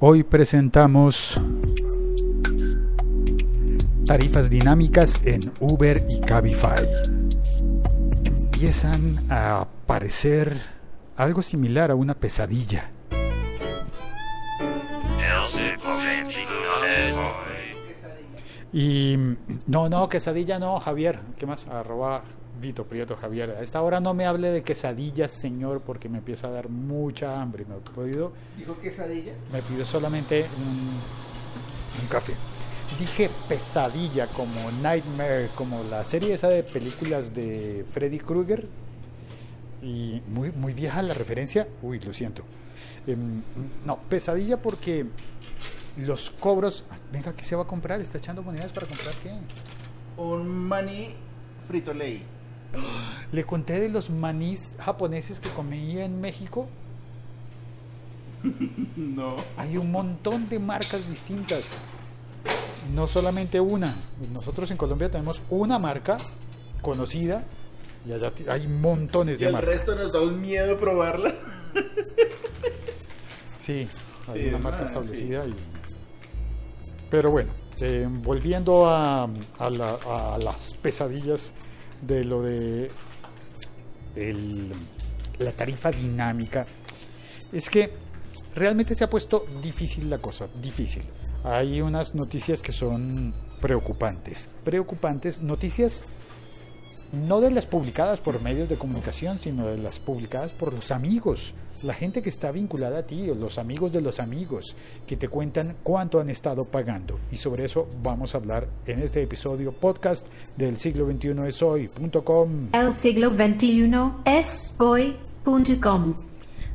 Hoy presentamos tarifas dinámicas en Uber y Cabify. Empiezan a parecer algo similar a una pesadilla. Y no, no, quesadilla no, Javier. ¿Qué más? Arroba Vito Prieto Javier. A esta hora no me hable de quesadillas, señor, porque me empieza a dar mucha hambre. ¿Me he podido? ¿Dijo quesadilla? Me pido solamente un, un café. Dije pesadilla, como Nightmare, como la serie esa de películas de Freddy Krueger. Y muy, muy vieja la referencia. Uy, lo siento. Em, no, pesadilla porque los cobros. Venga, ¿qué se va a comprar? ¿Está echando monedas para comprar qué? Un maní frito ley. Le conté de los manís japoneses que comía en México. No. Hay un montón de marcas distintas. No solamente una. Nosotros en Colombia tenemos una marca conocida y allá hay montones Y de el marcas. resto nos da un miedo probarla. Sí, hay Sí, una marca establecida. Y... Pero bueno, eh, volviendo a, a la- a las pesadillas de lo de la tarifa dinámica, es que realmente se ha puesto difícil la cosa, difícil. Hay unas noticias que son preocupantes, preocupantes, noticias no de las publicadas por medios de comunicación, sino de las publicadas por los amigos, la gente que está vinculada a ti, los amigos de los amigos, que te cuentan cuánto han estado pagando. Y sobre eso vamos a hablar en este episodio podcast del siglo XXI es hoy.com. El siglo XXI es hoy.com.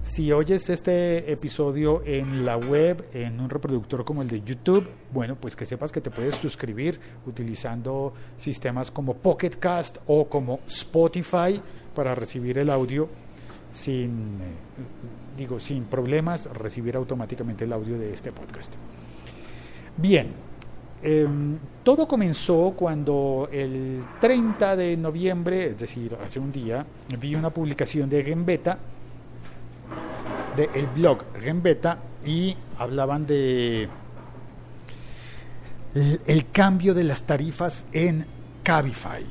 Si oyes este episodio en la web, en un reproductor como el de YouTube, bueno, pues que sepas que te puedes suscribir utilizando sistemas como Pocket Cast o como Spotify para recibir el audio sin, eh, digo, sin problemas, recibir automáticamente el audio de este podcast. Bien, em, todo comenzó cuando el 30 de noviembre, es decir, hace un día, vi una publicación de Gembeta del blog Gembeta y hablaban de el, cambio de las tarifas en Cabify.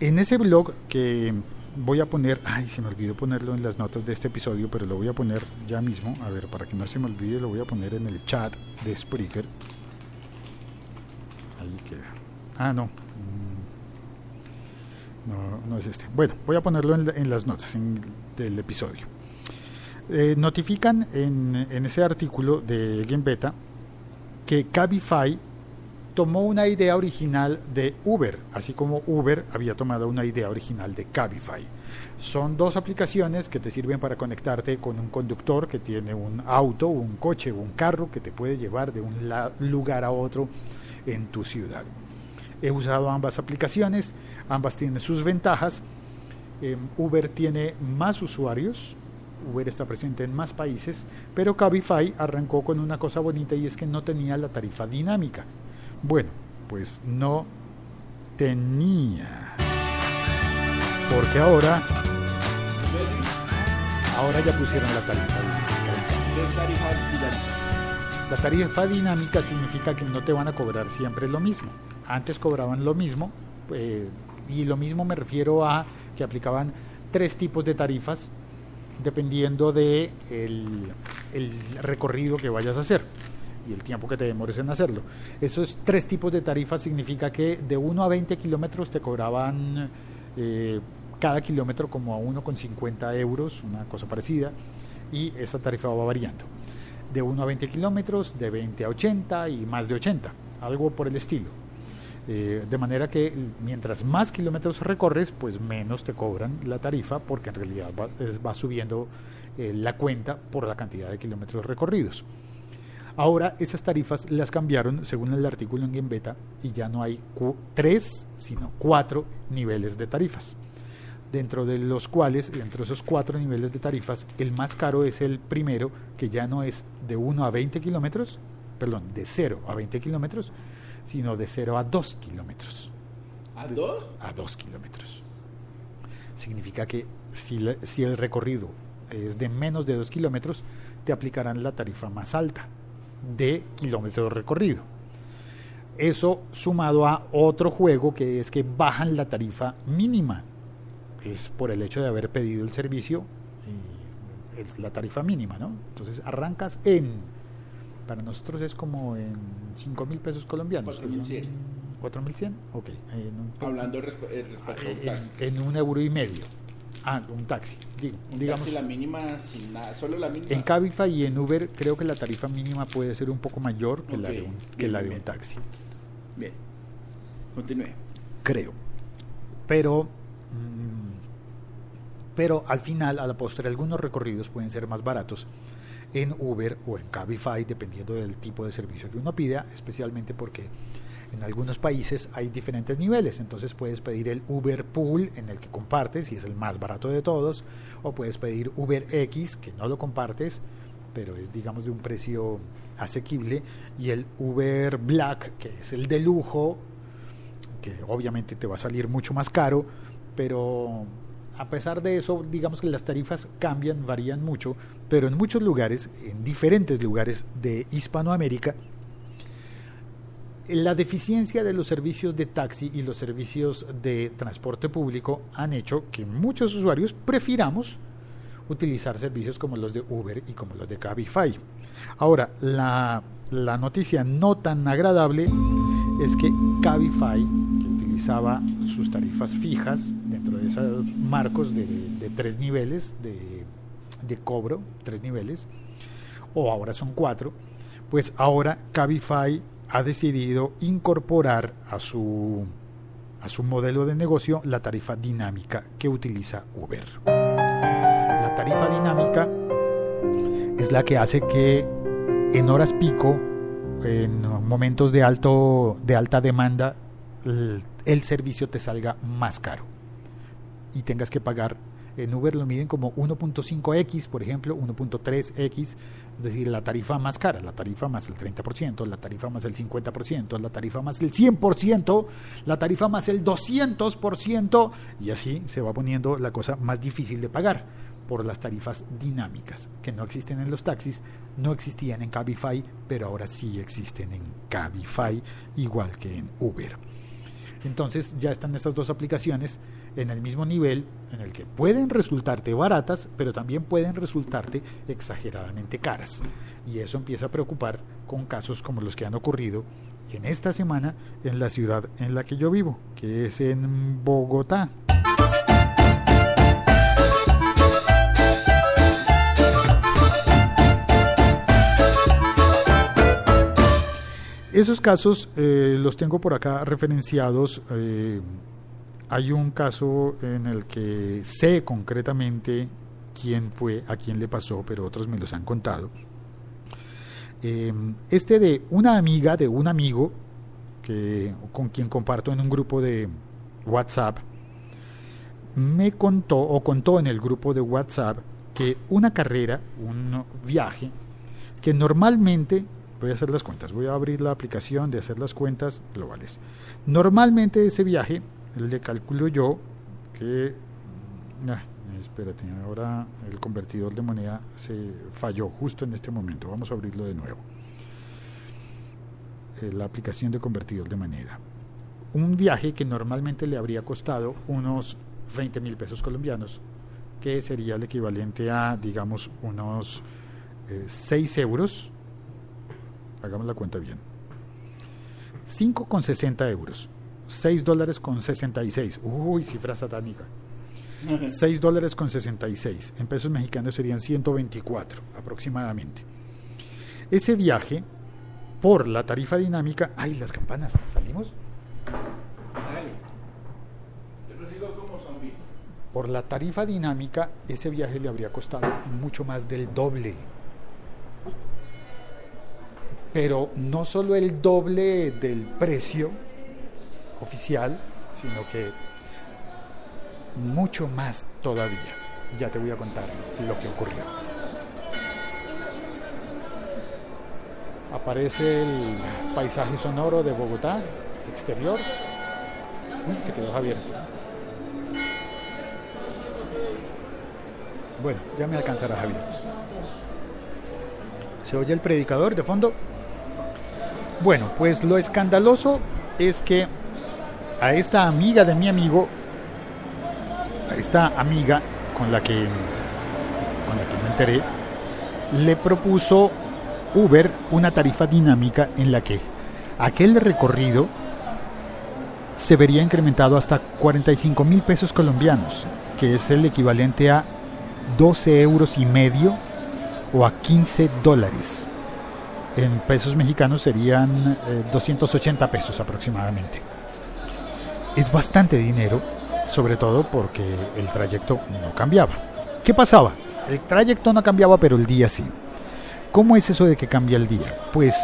En ese blog que voy a poner, ay, se me olvidó ponerlo en las notas de este episodio, pero lo voy a poner ya mismo, a ver, para que no se me olvide, lo voy a poner en el chat de Spreaker. Ahí queda. Ah, no. Mm. No, no es este. Bueno, voy a ponerlo en las notas en- del episodio. Eh, notifican en, ese artículo de Gembeta que Cabify tomó una idea original de Uber, así como Uber había tomado una idea original de Cabify. Son dos aplicaciones que te sirven para conectarte con un conductor que tiene un auto, un coche un carro que te puede llevar de un lugar a otro en tu ciudad. He usado ambas aplicaciones, ambas tienen sus ventajas. Eh, Uber tiene más usuarios, Uber está presente en más países, pero Cabify arrancó con una cosa bonita y es que no tenía la tarifa dinámica. Bueno, pues no tenía. Porque ahora, ahora ya pusieron la tarifa dinámica. La tarifa dinámica significa que no te van a cobrar siempre lo mismo. Antes cobraban lo mismo, eh, y lo mismo me refiero a que aplicaban tres tipos de tarifas dependiendo de el, el recorrido que vayas a hacer y el tiempo que te demores en hacerlo. Esos tres tipos de tarifas significa que de 1 a 20 kilómetros te cobraban eh, cada kilómetro como a 1,50 euros, una cosa parecida, y esa tarifa va variando. De 1 a 20 kilómetros, de 20 a 80 y más de 80, algo por el estilo. Eh, de manera que mientras más kilómetros recorres, pues menos te cobran la tarifa, porque en realidad va, subiendo eh, la cuenta por la cantidad de kilómetros recorridos. Ahora esas tarifas las cambiaron según el artículo en Gembeta y ya no hay tres, sino cuatro niveles de tarifas. Dentro de los cuales, entre esos cuatro niveles de tarifas, el más caro es el primero, que ya no es de 1 a 20 kilómetros, perdón, de 0 a 20 kilómetros, sino de 0 a 2 kilómetros. ¿A dos? A 2 kilómetros. Significa que si, la- si el recorrido es de menos de 2 kilómetros, te aplicarán la tarifa más alta de kilómetro recorrido. Eso sumado a otro juego que es que bajan la tarifa mínima, que es por el hecho de haber pedido el servicio, y es la tarifa mínima, ¿no? Entonces arrancas en, para nosotros es como en 5 mil pesos colombianos. que son 4.100. 4.100, ok. en un- Hablando eh, respecto a un taxi. en, en un euro y medio. Ah, un taxi, digo, Un digamos. taxi la mínima sin nada, solo la mínima. En Cabify y en Uber creo que la tarifa mínima puede ser un poco mayor que la de un, que bien, la de bien. un taxi. Bien. Continúe. creo. Pero, mm, pero al final, a la postre, algunos recorridos pueden ser más baratos en Uber o en Cabify, dependiendo del tipo de servicio que uno pida, especialmente porque en algunos países hay diferentes niveles. Entonces puedes pedir el Uber Pool en el que compartes y es el más barato de todos, o puedes pedir Uber X que no lo compartes, pero es digamos de un precio asequible, y el Uber Black que es el de lujo, que obviamente te va a salir mucho más caro, pero a pesar de eso, digamos que las tarifas cambian, varían mucho, pero en muchos lugares, en diferentes lugares de Hispanoamérica, la deficiencia de los servicios de taxi y los servicios de transporte público han hecho que muchos usuarios prefiramos utilizar servicios como los de Uber y como los de Cabify. Ahora, la, la noticia no tan agradable es que Cabify, que utilizaba sus tarifas fijas esos marcos de, tres niveles de, cobro, tres niveles, o ahora son cuatro, pues ahora Cabify ha decidido incorporar a su, a su modelo de negocio la tarifa dinámica que utiliza Uber. La tarifa dinámica es la que hace que en horas pico, en momentos de, alto, de alta demanda, el servicio te salga más caro y tengas que pagar. En Uber lo miden como 1.5x, por ejemplo, 1.3x, es decir, la tarifa más cara, la tarifa más el 30%, la tarifa más el 50%, la tarifa más el 100%, la tarifa más el 200%, y así se va poniendo la cosa más difícil de pagar por las tarifas dinámicas, que no existen en los taxis, no existían en Cabify, pero ahora sí existen en Cabify, igual que en Uber. Entonces ya están estas dos aplicaciones en el mismo nivel en el que pueden resultarte baratas, pero también pueden resultarte exageradamente caras. Y eso empieza a preocupar con casos como los que han ocurrido en esta semana en la ciudad en la que yo vivo, que es en Bogotá. Esos casos eh, los tengo por acá referenciados. eh, hay un caso en el que sé concretamente quién fue, a quién le pasó, pero otros me los han contado. Eh, este de una amiga de un amigo que, con quien comparto en un grupo de WhatsApp, me contó o contó en el grupo de WhatsApp que una carrera, un viaje, que normalmente voy a hacer las cuentas, voy a abrir la aplicación de hacer las cuentas globales. Normalmente ese viaje le calculo yo que ah, espérate, ahora el convertidor de moneda se falló justo en este momento. Vamos a abrirlo de nuevo. Eh, la aplicación de convertidor de moneda. Un viaje que normalmente le habría costado unos 20 mil pesos colombianos, que sería el equivalente a, digamos, unos eh, 6 euros hagamos la cuenta bien. 5,60 euros. 6 dólares con 66. Uy, cifra satánica. 6 dólares con 66. En pesos mexicanos serían 124 aproximadamente. Ese viaje, por la tarifa dinámica... ¡Ay, las campanas! ¿Salimos? Por la tarifa dinámica, ese viaje le habría costado mucho más del doble. Pero no solo el doble del precio oficial, sino que mucho más todavía. Ya te voy a contar lo que ocurrió. Aparece el paisaje sonoro de Bogotá, exterior. Uy, se quedó Javier. Bueno, ya me alcanzará Javier. ¿Se oye el predicador de fondo? Bueno, pues lo escandaloso es que a esta amiga de mi amigo, a esta amiga con la que, con la que me enteré, le propuso Uber una tarifa dinámica en la que aquel recorrido se vería incrementado hasta 45 mil pesos colombianos, que es el equivalente a 12 euros y medio o a 15 dólares. En pesos mexicanos serían eh, 280 pesos aproximadamente. Es bastante dinero, sobre todo porque el trayecto no cambiaba. ¿Qué pasaba? El trayecto no cambiaba, pero el día sí. ¿Cómo es eso de que cambia el día? Pues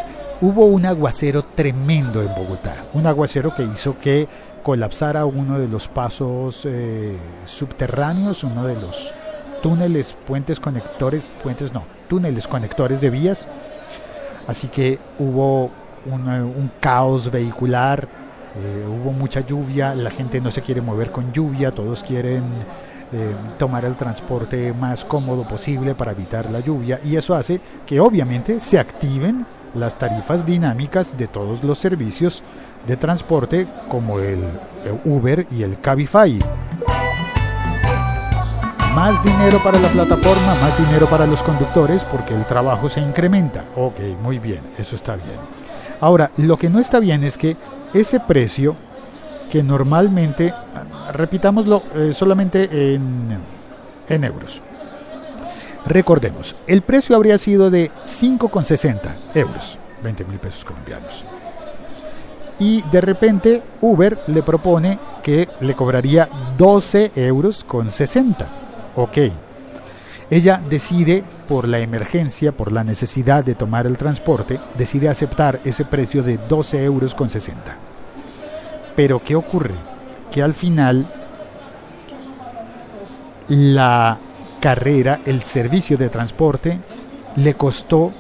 hubo un aguacero tremendo en Bogotá, un aguacero que hizo que colapsara uno de los pasos eh, subterráneos, uno de los túneles, puentes conectores, puentes no, túneles conectores de vías. Así que hubo un, eh, un caos vehicular, eh, hubo mucha lluvia, la gente no se quiere mover con lluvia, todos quieren eh, tomar el transporte más cómodo posible para evitar la lluvia y eso hace que obviamente se activen las tarifas dinámicas de todos los servicios de transporte como el Uber y el Cabify. Más dinero para la plataforma, más dinero para los conductores porque el trabajo se incrementa. Ok, muy bien, eso está bien. Ahora, lo que no está bien es que ese precio que normalmente, repitámoslo eh, solamente en, en euros. Recordemos, el precio habría sido de 5,60 euros, 20 mil pesos colombianos. Y de repente Uber le propone que le cobraría 12 euros con 60. Ok. Ella decide, por la emergencia, por la necesidad de tomar el transporte, decide aceptar ese precio de 12 euros con 60. Pero ¿qué ocurre? Que al final la carrera, el servicio de transporte, le costó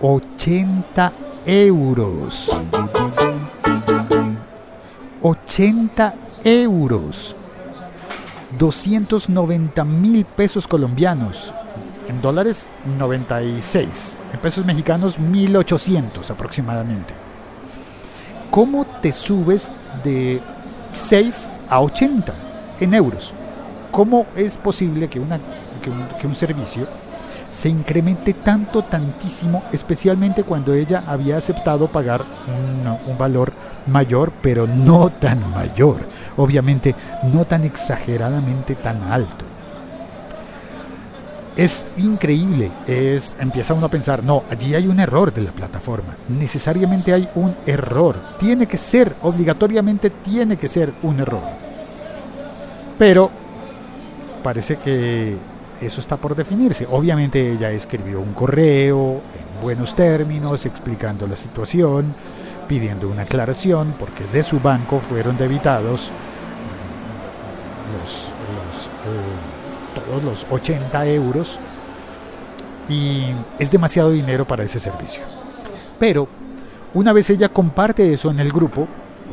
80 euros. 80 euros. 290 mil pesos colombianos. En dólares, 96. En pesos mexicanos, 1800 aproximadamente. ¿Cómo te subes de 6 a 80 en euros? ¿Cómo es posible que, un, que un servicio se incremente tanto, tantísimo, especialmente cuando ella había aceptado pagar un, valor mayor, pero no tan mayor, obviamente no tan exageradamente tan alto. Es increíble, es empieza uno a pensar, no, allí hay un error de la plataforma, necesariamente hay un error, tiene que ser, obligatoriamente tiene que ser un error. Pero parece que eso está por definirse. Obviamente ella escribió un correo en buenos términos explicando la situación, pidiendo una aclaración, porque de su banco fueron debitados los, los, eh, todos los 80 euros y es demasiado dinero para ese servicio. Pero una vez ella comparte eso en el grupo,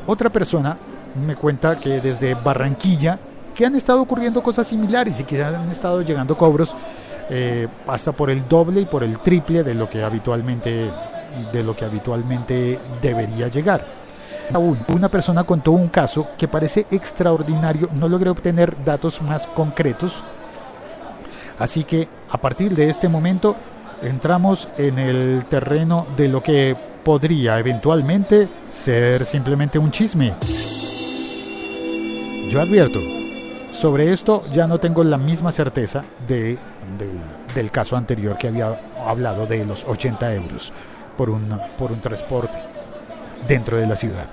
otra persona me cuenta que desde Barranquilla que han estado ocurriendo cosas similares y que han estado llegando cobros eh, hasta por el doble y por el triple de lo que habitualmente de lo que habitualmente debería llegar. Aún, una persona contó un caso que parece extraordinario, no logré obtener datos más concretos, así que a partir de este momento entramos en el terreno de lo que podría eventualmente ser simplemente un chisme. Yo advierto, sobre esto ya no tengo la misma certeza de, de, del caso anterior que había hablado de los 80 euros por un, por un transporte dentro de la ciudad.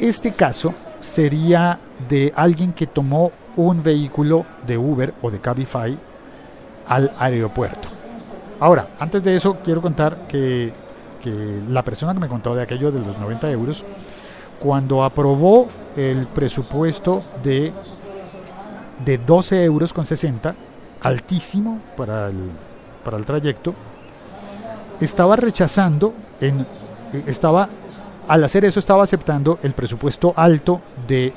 Este caso sería de alguien que tomó un vehículo de Uber o de Cabify al aeropuerto. Ahora, antes de eso, quiero contar que, que la persona que me contó de aquello de los 90 euros, cuando aprobó el presupuesto de, de 12 euros con 60, altísimo para el, para el trayecto, estaba rechazando, en, estaba, al hacer eso estaba aceptando el presupuesto alto de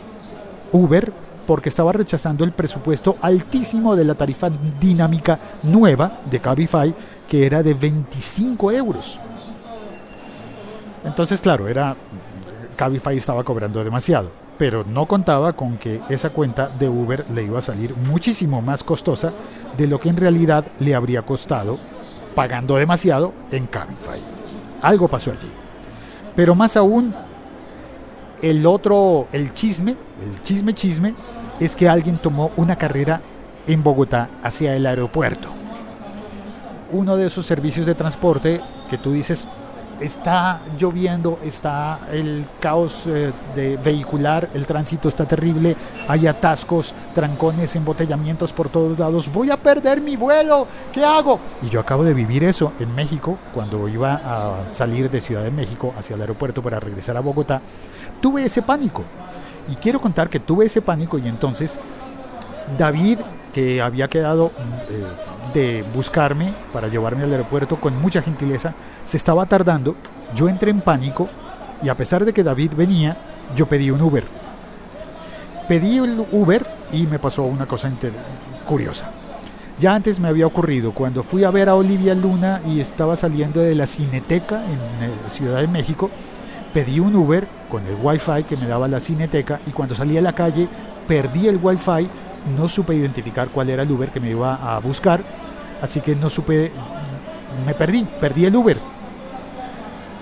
Uber porque estaba rechazando el presupuesto altísimo de la tarifa dinámica nueva de Cabify, que era de 25 euros. Entonces, claro, era Cabify estaba cobrando demasiado, pero no contaba con que esa cuenta de Uber le iba a salir muchísimo más costosa de lo que en realidad le habría costado pagando demasiado en Cabify. Algo pasó allí. Pero más aún, el otro, el chisme, el chisme chisme, es que alguien tomó una carrera en Bogotá hacia el aeropuerto. Uno de esos servicios de transporte que tú dices, está lloviendo, está el caos eh, de vehicular, el tránsito está terrible, hay atascos, trancones, embotellamientos por todos lados, voy a perder mi vuelo, ¿qué hago? Y yo acabo de vivir eso en México, cuando iba a salir de Ciudad de México hacia el aeropuerto para regresar a Bogotá, tuve ese pánico. Y quiero contar que tuve ese pánico y entonces David, que había quedado eh, de buscarme para llevarme al aeropuerto con mucha gentileza, se estaba tardando, yo entré en pánico y a pesar de que David venía, yo pedí un Uber. Pedí el Uber y me pasó una cosa curiosa. Ya antes me había ocurrido cuando fui a ver a Olivia Luna y estaba saliendo de la Cineteca en eh, Ciudad de México, pedí un Uber con el Wi-Fi que me daba la Cineteca y cuando salí a la calle perdí el Wi-Fi, no supe identificar cuál era el Uber que me iba a buscar, así que no supe, me perdí, perdí el Uber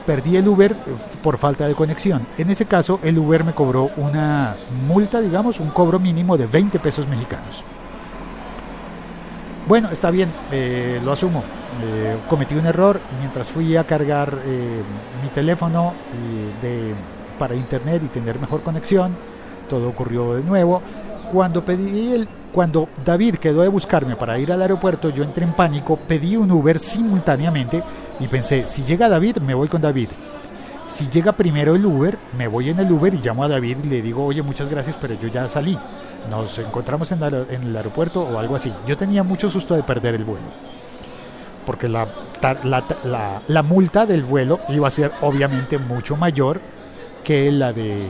perdí el Uber por falta de conexión. En ese caso, el Uber me cobró una multa, digamos, un cobro mínimo de 20 pesos mexicanos. Bueno, está bien, eh, lo asumo. Eh, cometí un error mientras fui a cargar eh, mi teléfono de, para internet y tener mejor conexión. Todo ocurrió de nuevo. Cuando pedí el, cuando David quedó de buscarme para ir al aeropuerto, yo entré en pánico, pedí un Uber simultáneamente y pensé, si llega David, me voy con David. Si llega primero el Uber, me voy en el Uber y llamo a David y le digo, oye, muchas gracias, pero yo ya salí. Nos encontramos en, el aeropuerto o algo así. Yo tenía mucho susto de perder el vuelo. Porque la, la, multa del vuelo iba a ser obviamente mucho mayor que la, de,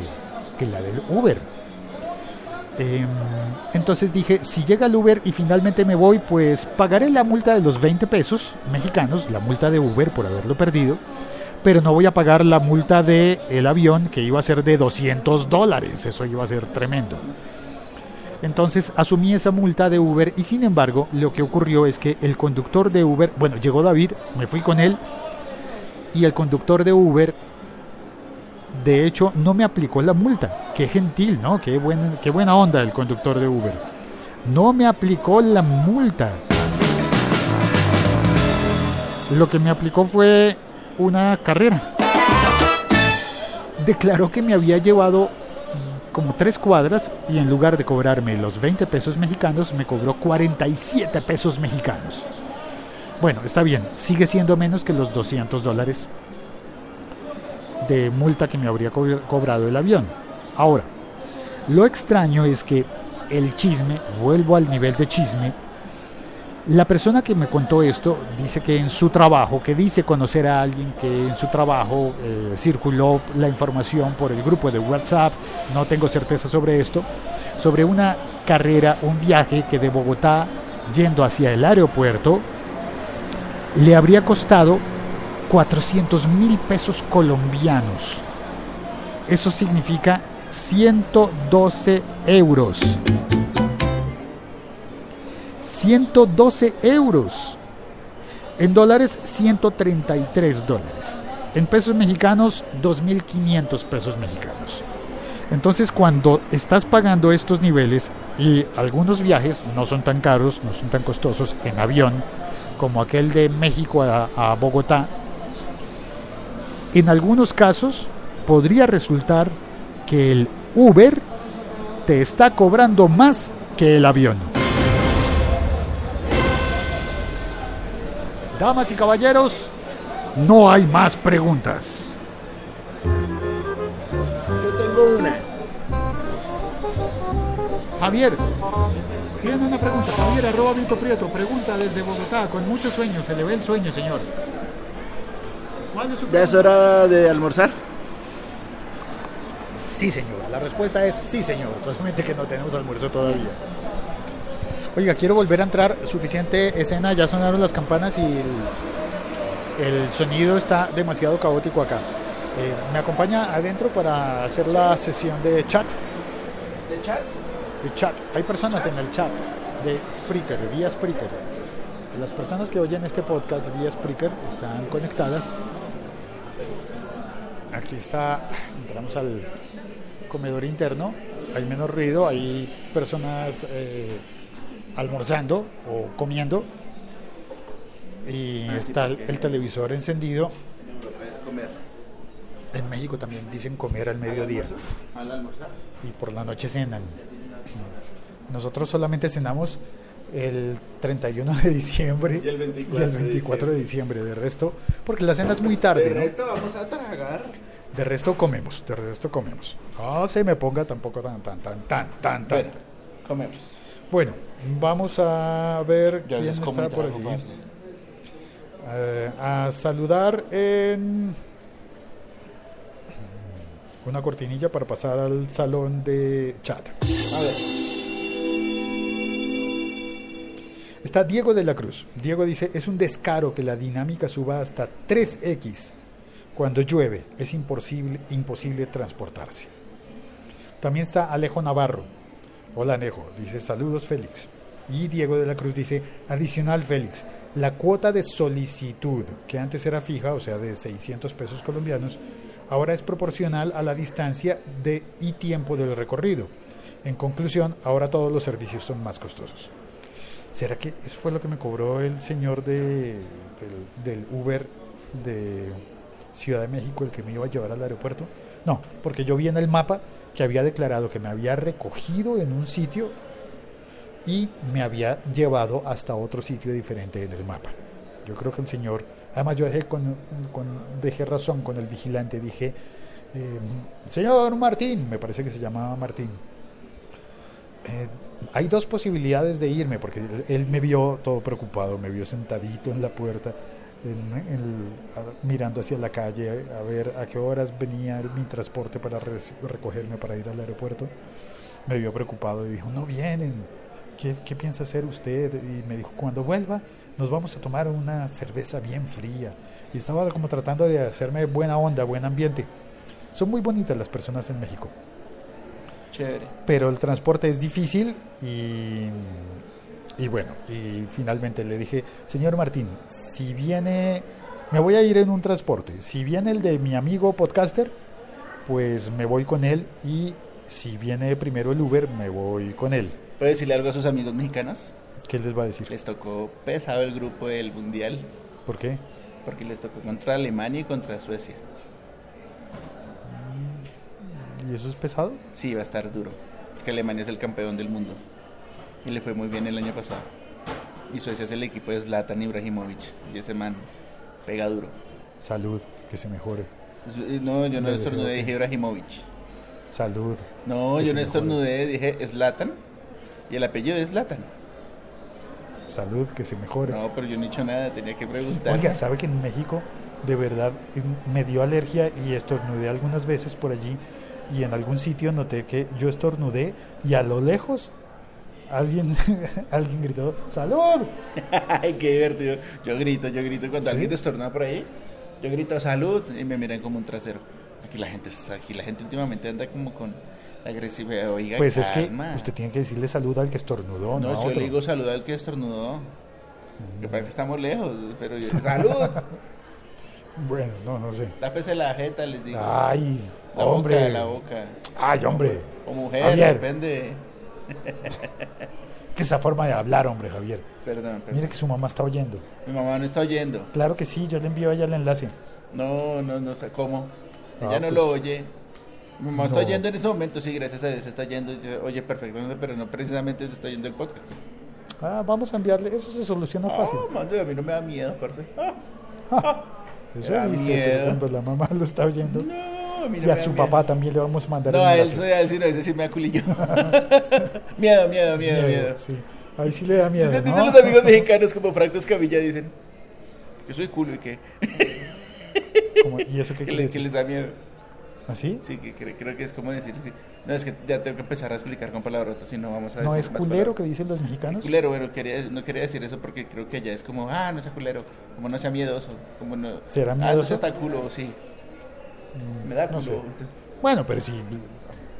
que la del Uber. Em, entonces dije, si llega el Uber y finalmente me voy, pues pagaré la multa de los 20 pesos mexicanos, la multa de Uber por haberlo perdido, pero no voy a pagar la multa del el avión que iba a ser de 200 dólares, eso iba a ser tremendo. Entonces asumí esa multa de Uber y sin embargo lo que ocurrió es que el conductor de Uber, bueno, llegó David, me fui con él y el conductor de Uber de hecho no me aplicó la multa. Qué gentil, ¿no? Qué, qué buena onda el conductor de Uber. No me aplicó la multa. Lo que me aplicó fue una carrera. Declaró que me había llevado como tres cuadras y en lugar de cobrarme los 20 pesos mexicanos me cobró 47 pesos mexicanos. Bueno, está bien, sigue siendo menos que los 200 dólares de multa que me habría cobrado el avión. Ahora, lo extraño es que el chisme, vuelvo al nivel de chisme, la persona que me contó esto dice que en su trabajo, que dice conocer a alguien que en su trabajo eh, circuló la información por el grupo de WhatsApp, no tengo certeza sobre esto, sobre una carrera, un viaje que de Bogotá yendo hacia el aeropuerto le habría costado 400 mil pesos colombianos. Eso significa 112 euros. 112 euros. En dólares, 133 dólares. En pesos mexicanos, 2.500 pesos mexicanos. Entonces, cuando estás pagando estos niveles y algunos viajes no son tan caros, no son tan costosos en avión, como aquel de México a, a Bogotá, en algunos casos podría resultar que el Uber te está cobrando más que el avión. Damas y caballeros, no hay más preguntas. Yo tengo una. Javier, tiene una pregunta. Javier, arroba Vito Prieto, pregunta desde Bogotá, con mucho sueño, se le ve el sueño, señor. ¿Ya es hora de almorzar? Sí, señor. La respuesta es sí, señor. Solamente que no tenemos almuerzo todavía. Oiga, quiero volver a entrar. Suficiente escena. Ya sonaron las campanas y el, el sonido está demasiado caótico acá. Eh, ¿Me acompaña adentro para hacer la sesión de chat? ¿De chat? De chat. Hay personas en el chat de Spreaker, vía Spreaker. Las personas que oyen este podcast vía Spreaker están conectadas. Aquí está, entramos al comedor interno, hay menos ruido, hay personas eh, almorzando o comiendo y Ah, está el, televisor encendido. Comer. En México también dicen comer al mediodía Al almorzar. y por la noche cenan. Nosotros solamente cenamos el 31 de diciembre Y el 24 y el 24 de diciembre. De resto, porque la cena es muy tarde, De ¿no? resto vamos a tragar. De resto comemos, de resto comemos. No se me ponga tampoco tan, tan, tan, tan, tan, tan. Bueno, comemos. Bueno, vamos a ver Ya quién está por allí. Eh, a saludar en una cortinilla para pasar al salón de chat. A ver. Está Diego de la Cruz. Diego dice, es un descaro que la dinámica suba hasta 3x. Cuando llueve es imposible, imposible transportarse. También está Alejo Navarro. Hola Alejo, dice saludos Félix. Y Diego de la Cruz dice, adicional Félix, la cuota de solicitud, que antes era fija, o sea, de 600 pesos colombianos, ahora es proporcional a la distancia de, y tiempo del recorrido. En conclusión, ahora todos los servicios son más costosos. ¿Será que eso fue lo que me cobró el señor de, del, Uber de Ciudad de México, el que me iba a llevar al aeropuerto? No, porque yo vi en el mapa que había declarado que me había recogido en un sitio y me había llevado hasta otro sitio diferente en el mapa. Yo creo que el señor, además yo dejé, con, con- dejé razón con el vigilante, dije, eh, señor Martín, me parece que se llamaba Martín, eh, hay dos posibilidades de irme, porque él, me vio todo preocupado, me vio sentadito en la puerta, mirando hacia la calle, a ver a qué horas venía el- mi transporte para recogerme para ir al aeropuerto. Me vio preocupado y dijo, no vienen, ¿qué, qué piensa hacer usted? Y me dijo, cuando vuelva nos vamos a tomar una cerveza bien fría. Y estaba como tratando de hacerme buena onda, buen ambiente. Son muy bonitas las personas en México Chévere. pero el transporte es difícil y, y bueno, y finalmente le dije, señor Martín, si viene, me voy a ir en un transporte, si viene el de mi amigo podcaster, pues me voy con él y si viene primero el Uber, me voy con él. ¿Puede decirle algo a sus amigos mexicanos? ¿Qué les va a decir? Les tocó pesado el grupo del Mundial, ¿Por qué? porque les tocó contra Alemania y contra Suecia. ¿Y eso es pesado? Sí, va a estar duro, porque Alemania es el campeón del mundo y le fue muy bien el año pasado. Y Suecia es el equipo de Zlatan Ibrahimovic, y ese man pega duro. Salud, que se mejore. Es- No, yo no ser estornudé, dije Ibrahimovic. Salud. No, yo no estornudé, dije Zlatan y el apellido es Zlatan. Salud, que se mejore. No, pero yo no he hecho nada, tenía que preguntar. Oiga, ¿sabe que en México de verdad em, me dio alergia y estornudé algunas veces por allí y en algún sitio noté que yo estornudé y a lo lejos alguien alguien gritó ¡Salud! Ay, qué divertido. Yo grito, yo grito cuando ¿Sí? alguien estornuda por ahí. Yo grito salud y me miran como un trasero. Aquí la gente, aquí la gente últimamente anda como con agresividad. Oiga, Pues es que usted tiene que decirle salud al que estornudó, no, No, yo le digo salud al que estornudó. Que parece que estamos lejos, pero yo, salud. Bueno, no, no sé. Tápese la jeta, les digo. Ay, la hombre. boca, la boca. Ay, hombre. O mujer, Javier. depende. Que esa forma de hablar, hombre, Javier. Perdón, perdón. Mire que su mamá está oyendo. Mi mamá no está oyendo. Claro que sí, yo le envío a ella el enlace. No, no, no sé cómo. Ah, Ella no pues. lo oye. Mi mamá está No. oyendo en ese momento, sí, gracias a Dios está oyendo. Oye perfectamente, pero no precisamente está oyendo el podcast. Ah, vamos a enviarle, eso se soluciona fácil. Oh, mande, a mí no me da miedo, parce. Ah, Eso da dice, miedo. cuando la mamá lo está oyendo. no, a mí no Y a su miedo. papá también le vamos a mandar No, el a él, sí, a él sí no, ese sí me da culillo. miedo, miedo, miedo, miedo. sí. Ahí sí le da miedo. Dicen, ¿no? dicen los amigos mexicanos como Franco Escamilla, dicen, yo soy culo y Como, ¿Y eso qué que, les da miedo. ¿Así? Sí, que cre- creo que es como decir, no, es que ya tengo que empezar a explicar con palabrotas, si no vamos a ¿No decir es más culero palabras. que dicen los mexicanos? Culero, pero quería, no quería decir eso porque creo que allá es como, ah, no sea culero, como no sea miedoso, como no... ¿Será Ah, no miedoso? sea tan culo, sí. Me da no sé. Bueno, pero sí,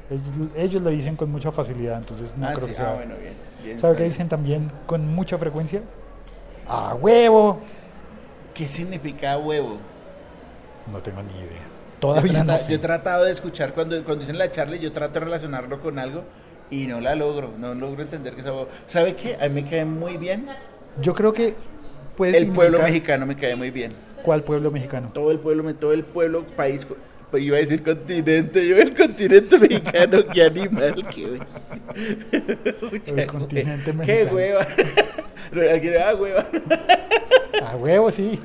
ellos, ellos lo dicen con mucha facilidad, entonces no ah, creo sí, que sea... ah, bueno, bien. bien ¿Sabe qué dicen también con mucha frecuencia? ¡A huevo! ¿Qué significa huevo? No tengo ni idea. Yo, Todavía trata- no sé. yo he tratado de escuchar cuando, cuando dicen la charla, yo trato de relacionarlo con algo y no la logro, no logro entender que esa huevo. ¿Sabe qué? A mí me cae muy bien. Yo creo que puede El pueblo mexicano me cae muy bien. ¿Cuál pueblo mexicano? Todo el pueblo, todo el pueblo, país, pues iba a decir continente, yo el continente mexicano, qué animal, qué El continente mexicano. Qué hueva. Ah, hueva. ¡A huevo, sí!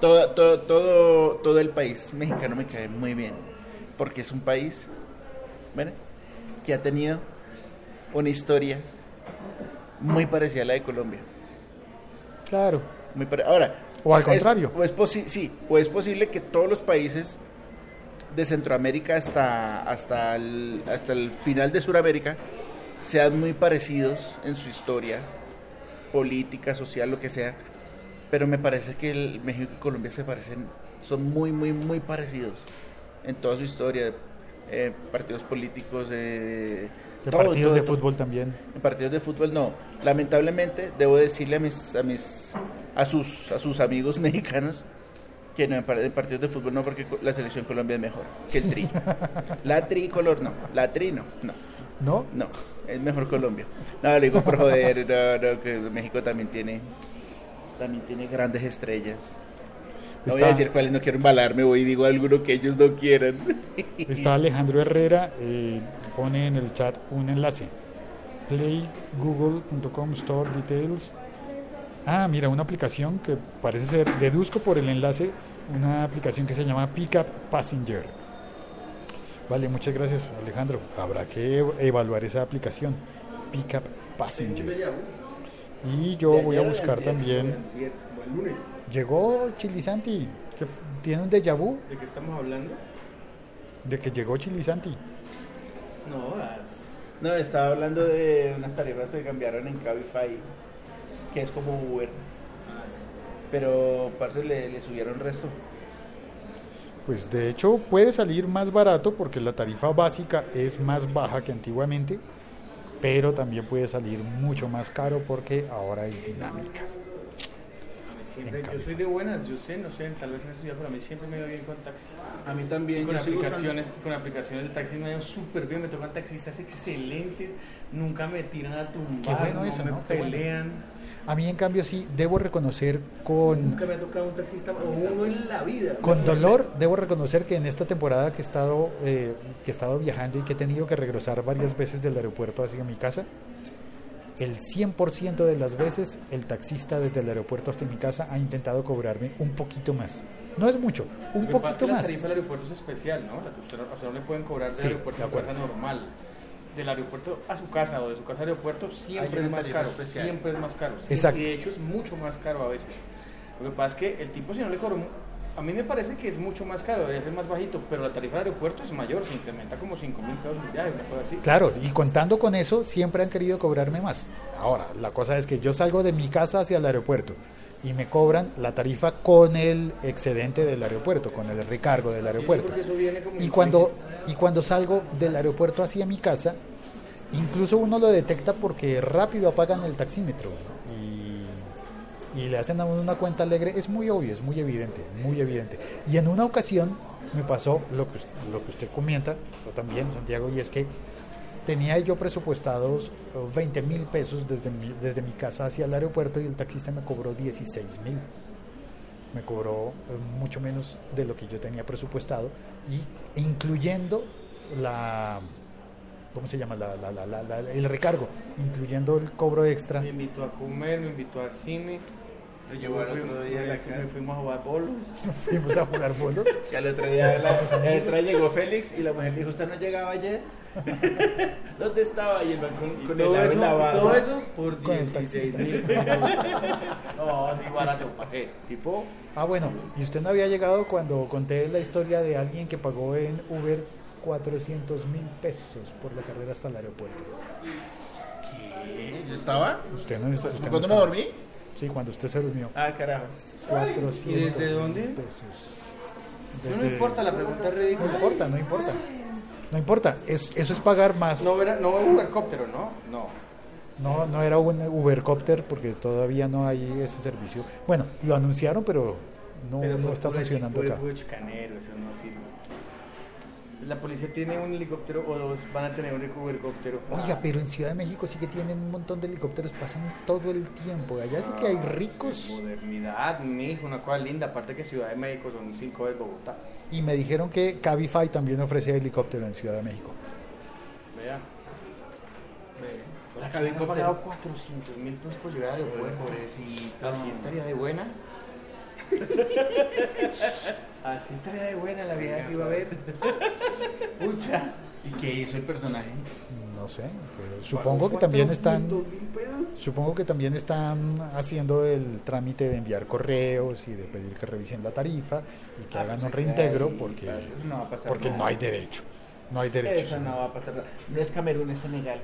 Todo, todo, todo, todo el país mexicano me cae muy bien, porque es un país bueno, que ha tenido una historia muy parecida a la de Colombia. Claro. Muy pare- Ahora, O al es- contrario. o es posi- sí, o es posible que todos los países de Centroamérica hasta, hasta, el, hasta el final de Sudamérica sean muy parecidos en su historia política, social, lo que sea. Pero me parece que el México y Colombia se parecen, son muy, muy, muy parecidos en toda su historia. eh, partidos políticos, eh, De todo, partidos todo, de todo. fútbol también. En partidos de fútbol no. Lamentablemente debo decirle a mis a mis a sus a sus amigos mexicanos que no en, par- en partidos de fútbol no porque la selección Colombia es mejor que el tri. la tricolor no, la tri no, no, ¿No? no, es mejor Colombia. No, lo digo por joder, no, no, que México también tiene también tiene grandes estrellas. No voy a decir cuáles, no quiero embalarme, voy y digo alguno que ellos no quieran. Está Alejandro Herrera, eh, pone en el chat un enlace. playgoogle.com store details. Ah, mira, una aplicación que parece ser, deduzco por el enlace, una aplicación que se llama Pickup Passenger. Vale, muchas gracias Alejandro. Habrá que ev- evaluar esa aplicación. Pickup Passenger. Y yo voy a buscar también. Llegó Chilisanti, que tiene un déjà vu ¿De qué estamos hablando? de que llegó Chilisanti. No, das. No, estaba hablando de unas tarifas que cambiaron en Cabify, que es como Uber. Pero, parce, le, le subieron resto. Pues de hecho puede salir más barato porque la tarifa básica es más baja que antiguamente, pero también puede salir mucho más caro porque ahora es dinámica. Siempre, yo soy de buenas, yo sé, no sé, tal vez en ese día, pero a mí siempre me va bien con taxis. A mí también. Con aplicaciones, con aplicaciones de taxi me va súper bien, me tocan taxistas excelentes, nunca me tiran a tumbar, Qué bueno no eso, me ¿no? Qué bueno. pelean. A mí en cambio sí, debo reconocer con, Nunca me ha tocado un taxista o uno en la vida. con dolor, debo reconocer que en esta temporada que he, estado, eh, que he estado viajando y que he tenido que regresar varias veces del aeropuerto hacia mi casa, el 100% de las veces el taxista desde el aeropuerto hasta mi casa ha intentado cobrarme un poquito más. No es mucho, un poquito la más. tarifa del aeropuerto es especial, ¿no? La que usted, usted no le pueden cobrar del Sí, aeropuerto de a su casa normal. Del aeropuerto a su casa o de su casa al aeropuerto siempre es más caro. especial. Siempre es más caro. Exacto. Y de hecho es mucho más caro a veces. Lo que pasa es que el tipo si no le cobró... A mí me parece que es mucho más caro, debería ser más bajito, pero la tarifa del aeropuerto es mayor, se incrementa como 5 mil pesos viaje, una cosa así. Claro, y contando con eso, siempre han querido cobrarme más. Ahora, la cosa es que yo salgo de mi casa hacia el aeropuerto y me cobran la tarifa con el excedente del aeropuerto, con el recargo del aeropuerto. Y cuando, y cuando salgo del aeropuerto hacia mi casa, incluso uno lo detecta porque rápido apagan el taxímetro y, y le hacen a uno una cuenta alegre. Es muy obvio, es muy evidente, muy evidente. Y en una ocasión me pasó lo que, lo que usted comenta, yo también, Santiago, y es que tenía yo presupuestados eh, 20 mil pesos desde mi, desde mi casa hacia el aeropuerto y el taxista me cobró 16 mil me cobró eh, mucho menos de lo que yo tenía presupuestado y incluyendo la ¿cómo se llama? La- la- la- la- la- el recargo, incluyendo el cobro extra. Me invitó a comer, me invitó al cine. Lo llevó al otro día a la casa. me fuimos a jugar bolos. Fuimos a jugar bolos. Y al otro día, la- el día llegó Félix y la mujer dijo, ¿usted no llegaba ayer? ¿Dónde estaba? Y el man con, con todo, eso, barba. todo eso por Con el 16 taxista. mil pesos. No, así barato. ¿Qué? Tipo, Ah, bueno, y usted no había llegado cuando conté la historia de alguien que pagó en Uber 400 mil pesos por la carrera hasta el aeropuerto. ¿Qué? ¿Yo estaba? Usted no, usted no ¿Cuándo me estaba. dormí? Sí, cuando usted se durmió. Ah, carajo. 400 ¿Y desde dónde? pesos. No, Desde- no importa, la pregunta es No ridícula. importa, no importa. No importa, es, eso es pagar más. No era, no era un helicóptero, ¿no? No. No, no era un Ubercopter porque todavía no hay ese servicio. Bueno, lo anunciaron, pero no, Pero no está funcionando acá. chicanero, eso no sirve. La policía tiene un helicóptero o dos, van a tener un helicóptero. Oiga, pero en Ciudad de México sí que tienen un montón de helicópteros, pasan todo el tiempo. Allá sí que hay ricos. Modernidad, mijo, una cosa linda. Aparte que Ciudad de México son cinco de Bogotá. Y me dijeron que Cabify también ofrece helicóptero en Ciudad de México. Vea. Cabina han helicóptero. pagado 400 mil pesos por llegar al aeropuerto. Pobrecita. Así estaría de buena. Así estaría de buena la vieja que iba a ver. Pucha. ¿Y qué hizo el personaje? No sé, pero supongo que también están 400 mil pesos. supongo que también están haciendo el trámite de enviar correos y de pedir que revisen la tarifa y que hagan un reintegro porque no porque no hay derecho. No hay derecho. Eso no va a pasar. No es Camerún, es Senegal.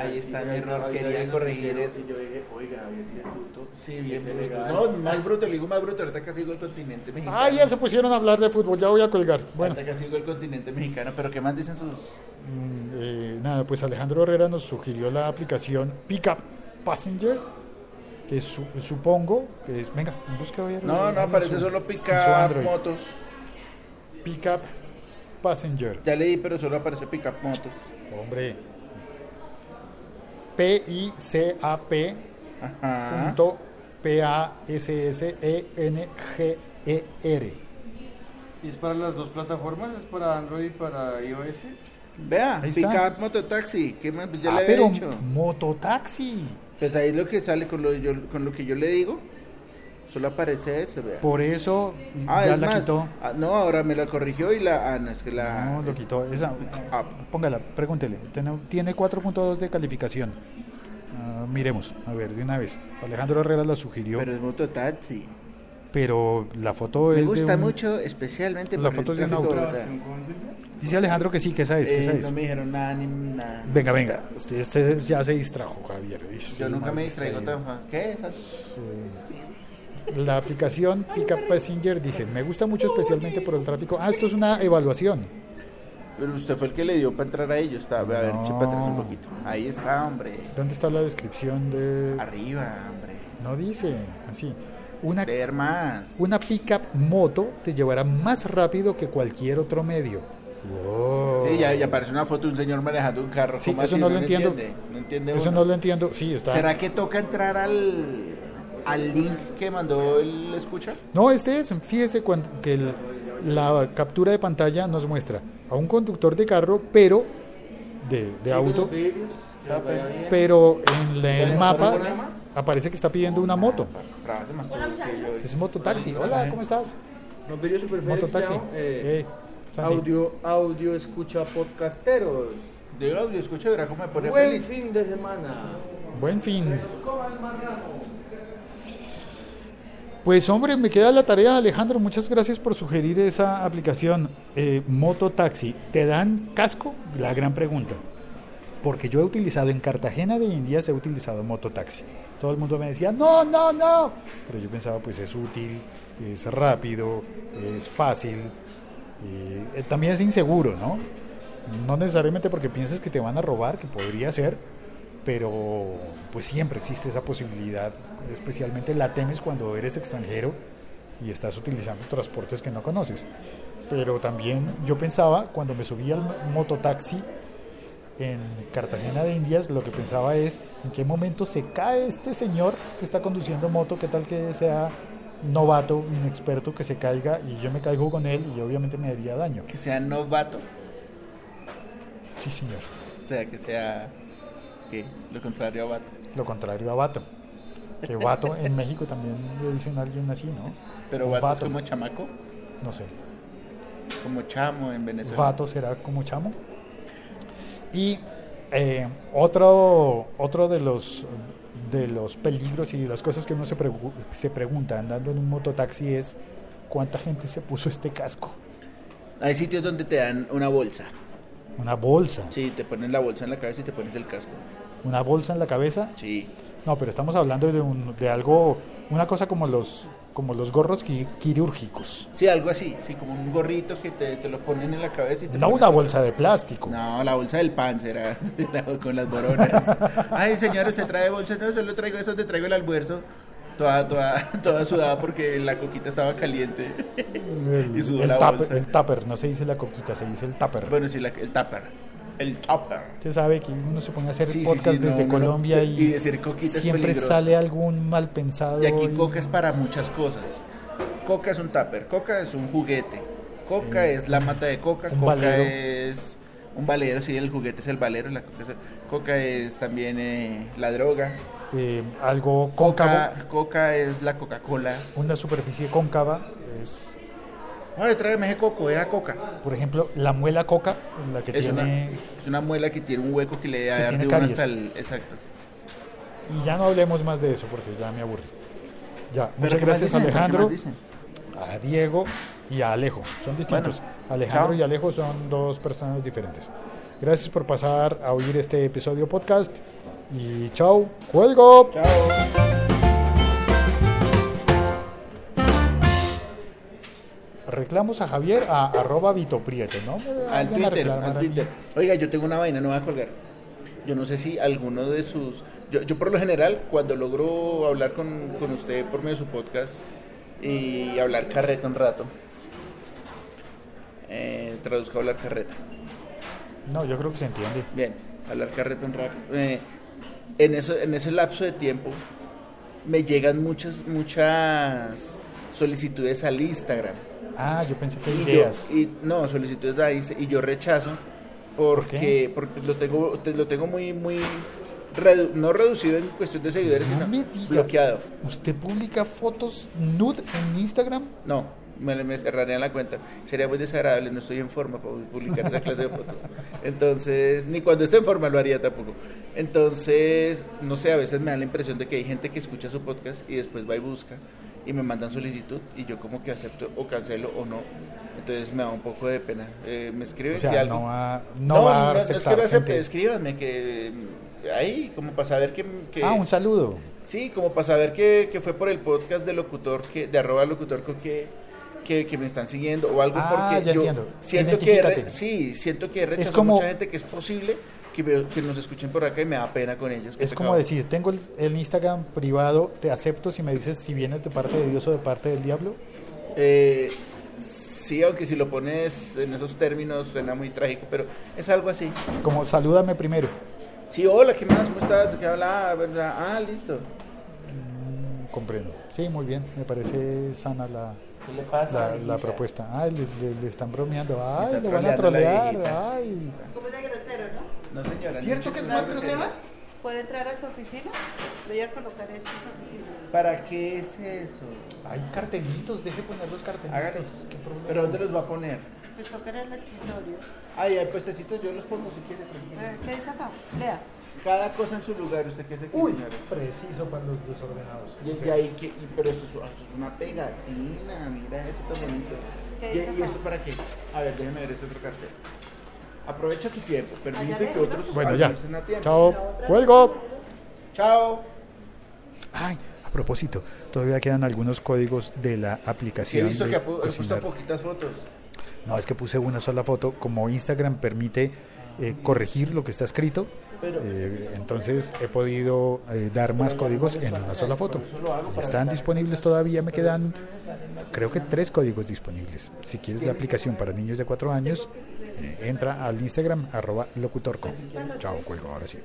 Ahí está mi error. Quería corregir eso. Y yo dije, oiga, había sido bruto. Sí, bien bruto. No, más bruto, le digo más bruto. Ahorita casi sigo el continente mexicano. Ah, ya se pusieron a hablar de fútbol, ya voy a colgar. Bueno, Ahorita casi sigo el continente mexicano. Pero ¿qué más dicen sus...? mm, eh, nada, pues Alejandro Herrera nos sugirió la aplicación Pickup Passenger, que su- supongo que es, venga, busca a ver. No, no, aparece su- solo Android. motos. Pickup Passenger. Ya leí, pero solo aparece pick motos. Hombre. P-I-C-A-P punto P-A-S-S-E-N-G-E-R. ¿Y es para las dos plataformas? ¿Es para Android y para iOS? Vea, Ahí pick está. up mototaxi. ¿Qué más? Ya ah, le había pero dicho. mototaxi. Pues ahí lo que sale con lo, yo, con lo que yo le digo. Solo aparece eso, vea. Por eso Ah, ya es la más, quitó. ah, no, ahora me la corrigió y la. Ah, no, es que la. No, lo es- quitó. Esa, Ah. póngala, pregúntele. Tiene- Tiene 4.2 de calificación. Ah, miremos, a ver, de una vez. Alejandro Herrera la sugirió, Pero pero, es mototaxi. la foto Me es gusta de un- mucho, especialmente la por foto el es de un auto. Dice Alejandro que sí, que esa es, que Eh, esa es. no me dijeron nada ni nada. Venga, venga. Usted, usted ya se distrajo, Javier. Yo nunca me distraigo tan fácil. ¿Qué es eso? Sí. La aplicación Pickup Passenger dice, me gusta mucho especialmente por el tráfico. Ah, esto es una evaluación. Pero usted fue el que le dio para entrar a ellos. Está, a ver, No. para atrás un poquito. Ahí está, hombre. ¿Dónde está la descripción de...? Arriba, hombre. No dice, así. Una, Leer más. una pickup moto te llevará más rápido que cualquier otro medio. Wow. Sí, ya, ya aparece una foto de un señor manejando un carro. Sí, ¿Cómo eso así? no lo entiendo. entiende. No entiende Eso uno. no lo entiendo. Sí, está. ¿Será que toca entrar al, al link que mandó el escucha? No, este es, fíjese cuando, que el- la captura de pantalla nos muestra a un conductor de carro, pero de, de auto, pero en la- el mapa aparece que está pidiendo una moto. Yo. Es mototaxi. Hola, ¿cómo estás? Super feliz, Mototaxi. Eh, Eh, audio, audio escucha podcasteros. De audio, escucha, verá cómo me pone Buen feliz. fin de semana. Buen fin. Pues hombre, me queda la tarea, Alejandro. Muchas gracias por sugerir esa aplicación. Eh, Mototaxi, ¿te dan casco? La gran pregunta. Porque yo he utilizado en Cartagena de Indias, he utilizado Mototaxi. Todo el mundo me decía, no, no, no. Pero yo pensaba, pues es útil, es rápido, es fácil. y, eh, también es inseguro, ¿no? No necesariamente porque pienses que te van a robar, que podría ser, pero pues siempre existe esa posibilidad, especialmente la temes cuando eres extranjero y estás utilizando transportes que no conoces. Pero también yo pensaba, cuando me subí al mototaxi en Cartagena de Indias, lo que pensaba es en qué momento se cae este señor que está conduciendo moto, qué tal que sea novato, inexperto, que se caiga y yo me caigo con él y obviamente me haría daño. Que sea novato. Sí, señor. O sea, que sea. ¿Qué? Lo contrario a vato. Lo contrario a vato. Que vato en México también le dicen a alguien así, ¿no? Pero vato, es como chamaco. No sé. Como chamo en Venezuela. Vato será como chamo. Y eh, otro, otro de los de los peligros y de las cosas que uno se, pregu- se pregunta andando en un mototaxi es cuánta gente se puso este casco. Hay sitios donde te dan una bolsa. Una bolsa. Sí, te pones la bolsa en la cabeza y te pones el casco. Una bolsa en la cabeza. Sí. No, pero estamos hablando de, un, de algo, una cosa como los, como los gorros qui- quirúrgicos. Sí, algo así. Sí, como un gorrito que te, te lo ponen en la cabeza y te No una bolsa de plástico. No, la bolsa del pan será con las boronas. Ay, señor, usted trae bolsa. No, solo traigo eso, te traigo el almuerzo. Toda, toda, toda sudada porque la coquita estaba caliente. El, Y sudó el la tupper, bolsa. el tupper, no se dice la coquita, se dice el tupper. Bueno, sí, la- el tupper. El tupper. Usted sabe que uno se pone a hacer Sí, podcast sí, desde no- Colombia y, y decir coquita es siempre sale algún mal pensado. Y aquí coca es para muchas cosas. Coca es un tupper, coca es un juguete. Coca es la mata de coca, coca valero. es un valero, sí, el juguete es el valero, la coca es, coca es también eh, la droga. eh, algo cóncavo, Coca, coca es la Coca-Cola. una superficie cóncava es, Ay, tráeme ese coco, vea coca. por ejemplo, la muela coca, la que Es una, tiene... es una muela que tiene un hueco que le da Que de uno hasta el. Exacto. Y ya no hablemos más de eso porque ya me aburre. Ya, muchas ¿qué más gracias dicen? ¿Qué Alejandro, a Diego y a Alejo. Son distintos. Bueno, Alejandro chao. y Alejo son dos personas diferentes. Gracias por pasar a oír este episodio podcast y chao, cuelgo. Chao. Reclamos a Javier a arroba Vitopriete, ¿no? Al Twitter, al. Twitter. Oiga, yo tengo una vaina, no voy a colgar. Yo no sé si alguno de sus... Yo, yo por lo general, cuando logro hablar con, con usted por medio de su podcast y hablar carreta un rato, eh, traduzco hablar carreta. No, yo creo que se entiende. Bien, hablar carreta un rato. Eh, en, eso, en ese lapso de tiempo me llegan muchas, muchas solicitudes al Instagram. Ah, yo pensé que Y yo- ideas. y, no, solicitudes de ahí y yo rechazo porque, porque lo tengo te- lo tengo muy muy redu- no reducido en cuestión de seguidores, No sino bloqueado. ¿Usted publica fotos nude en Instagram? No, me, me cerrarían la cuenta. Sería muy desagradable, no estoy en forma para publicar esa clase de fotos. Entonces, ni cuando esté en forma lo haría tampoco. Entonces, no sé, a veces me da la impresión de que hay gente que escucha su podcast y después va y busca y me mandan solicitud y yo como que acepto o cancelo o no. Entonces me da un poco de pena. Eh, me escriben O sea, si algo. no va, no va a no, no es que aceptar acepte, escríbanme que mm, ahí, como para saber que, que- Ah, un saludo. sí, como para saber que, que fue por el podcast de locutor que de arroba locutor con que, que, que me están siguiendo o algo Ah, porque ya yo entiendo. siento que re- sí, siento que he rechazado como- mucha gente que es posible que, me- que nos escuchen por acá y me da pena con ellos. Es como decir, tengo el, el Instagram privado, te acepto si me dices si vienes de parte de Dios o de parte del diablo. Eh, sí, aunque si lo pones en esos términos suena muy trágico, pero es algo así. Como salúdame primero. Sí, hola, ¿qué más? ¿Cómo estás? ¿De qué habla? ¿Verdad? Ah, listo. Mm, comprendo. Sí, muy bien. Me parece sana la, ¿Qué le pasa? la, propuesta. Ay, le, le- le están bromeando. Ay, lo van a trolear. Ay. ¿Cómo es de grosero, no? No, señora. ¿Cierto no, que es más no, grosera? ¿Puede entrar a su oficina? Voy a colocar esto en su oficina. ¿Para qué es eso? Hay cartelitos, deje poner los cartelitos. Hágalos. ¿Qué problema? ¿Pero dónde los va a poner? Pues tocar en el escritorio. Ay, hay puestecitos, yo los pongo si quiere, A ver, ¿qué dice acá? Lea. Cada cosa en su lugar, ¿usted qué se Uy, señora? preciso para los desordenados. Y es de ahí que, y- pero esto es, esto es una pegatina, mira eso tan bonito. ¿Qué ¿Y, ¿Y esto para qué? A ver, déjeme ver este otro cartel. Aprovecha tu tiempo, permite que otros Bueno, ya. a tiempo. Chao. Cuelgo. Chao. Ay, a propósito, todavía quedan algunos códigos de la Sí, he aplicación. visto de que he puesto cocinar. poquitas fotos. No, es que puse una sola foto. Como Instagram permite eh, corregir lo que está escrito, Pero- eh, entonces he podido eh, dar más códigos en una sola foto. Están disponibles todavía, me quedan creo que tres códigos disponibles. Si quieres la aplicación para niños de cuatro años, entra al Instagram arroba locutorco. Chao, cuelgo ahora sí.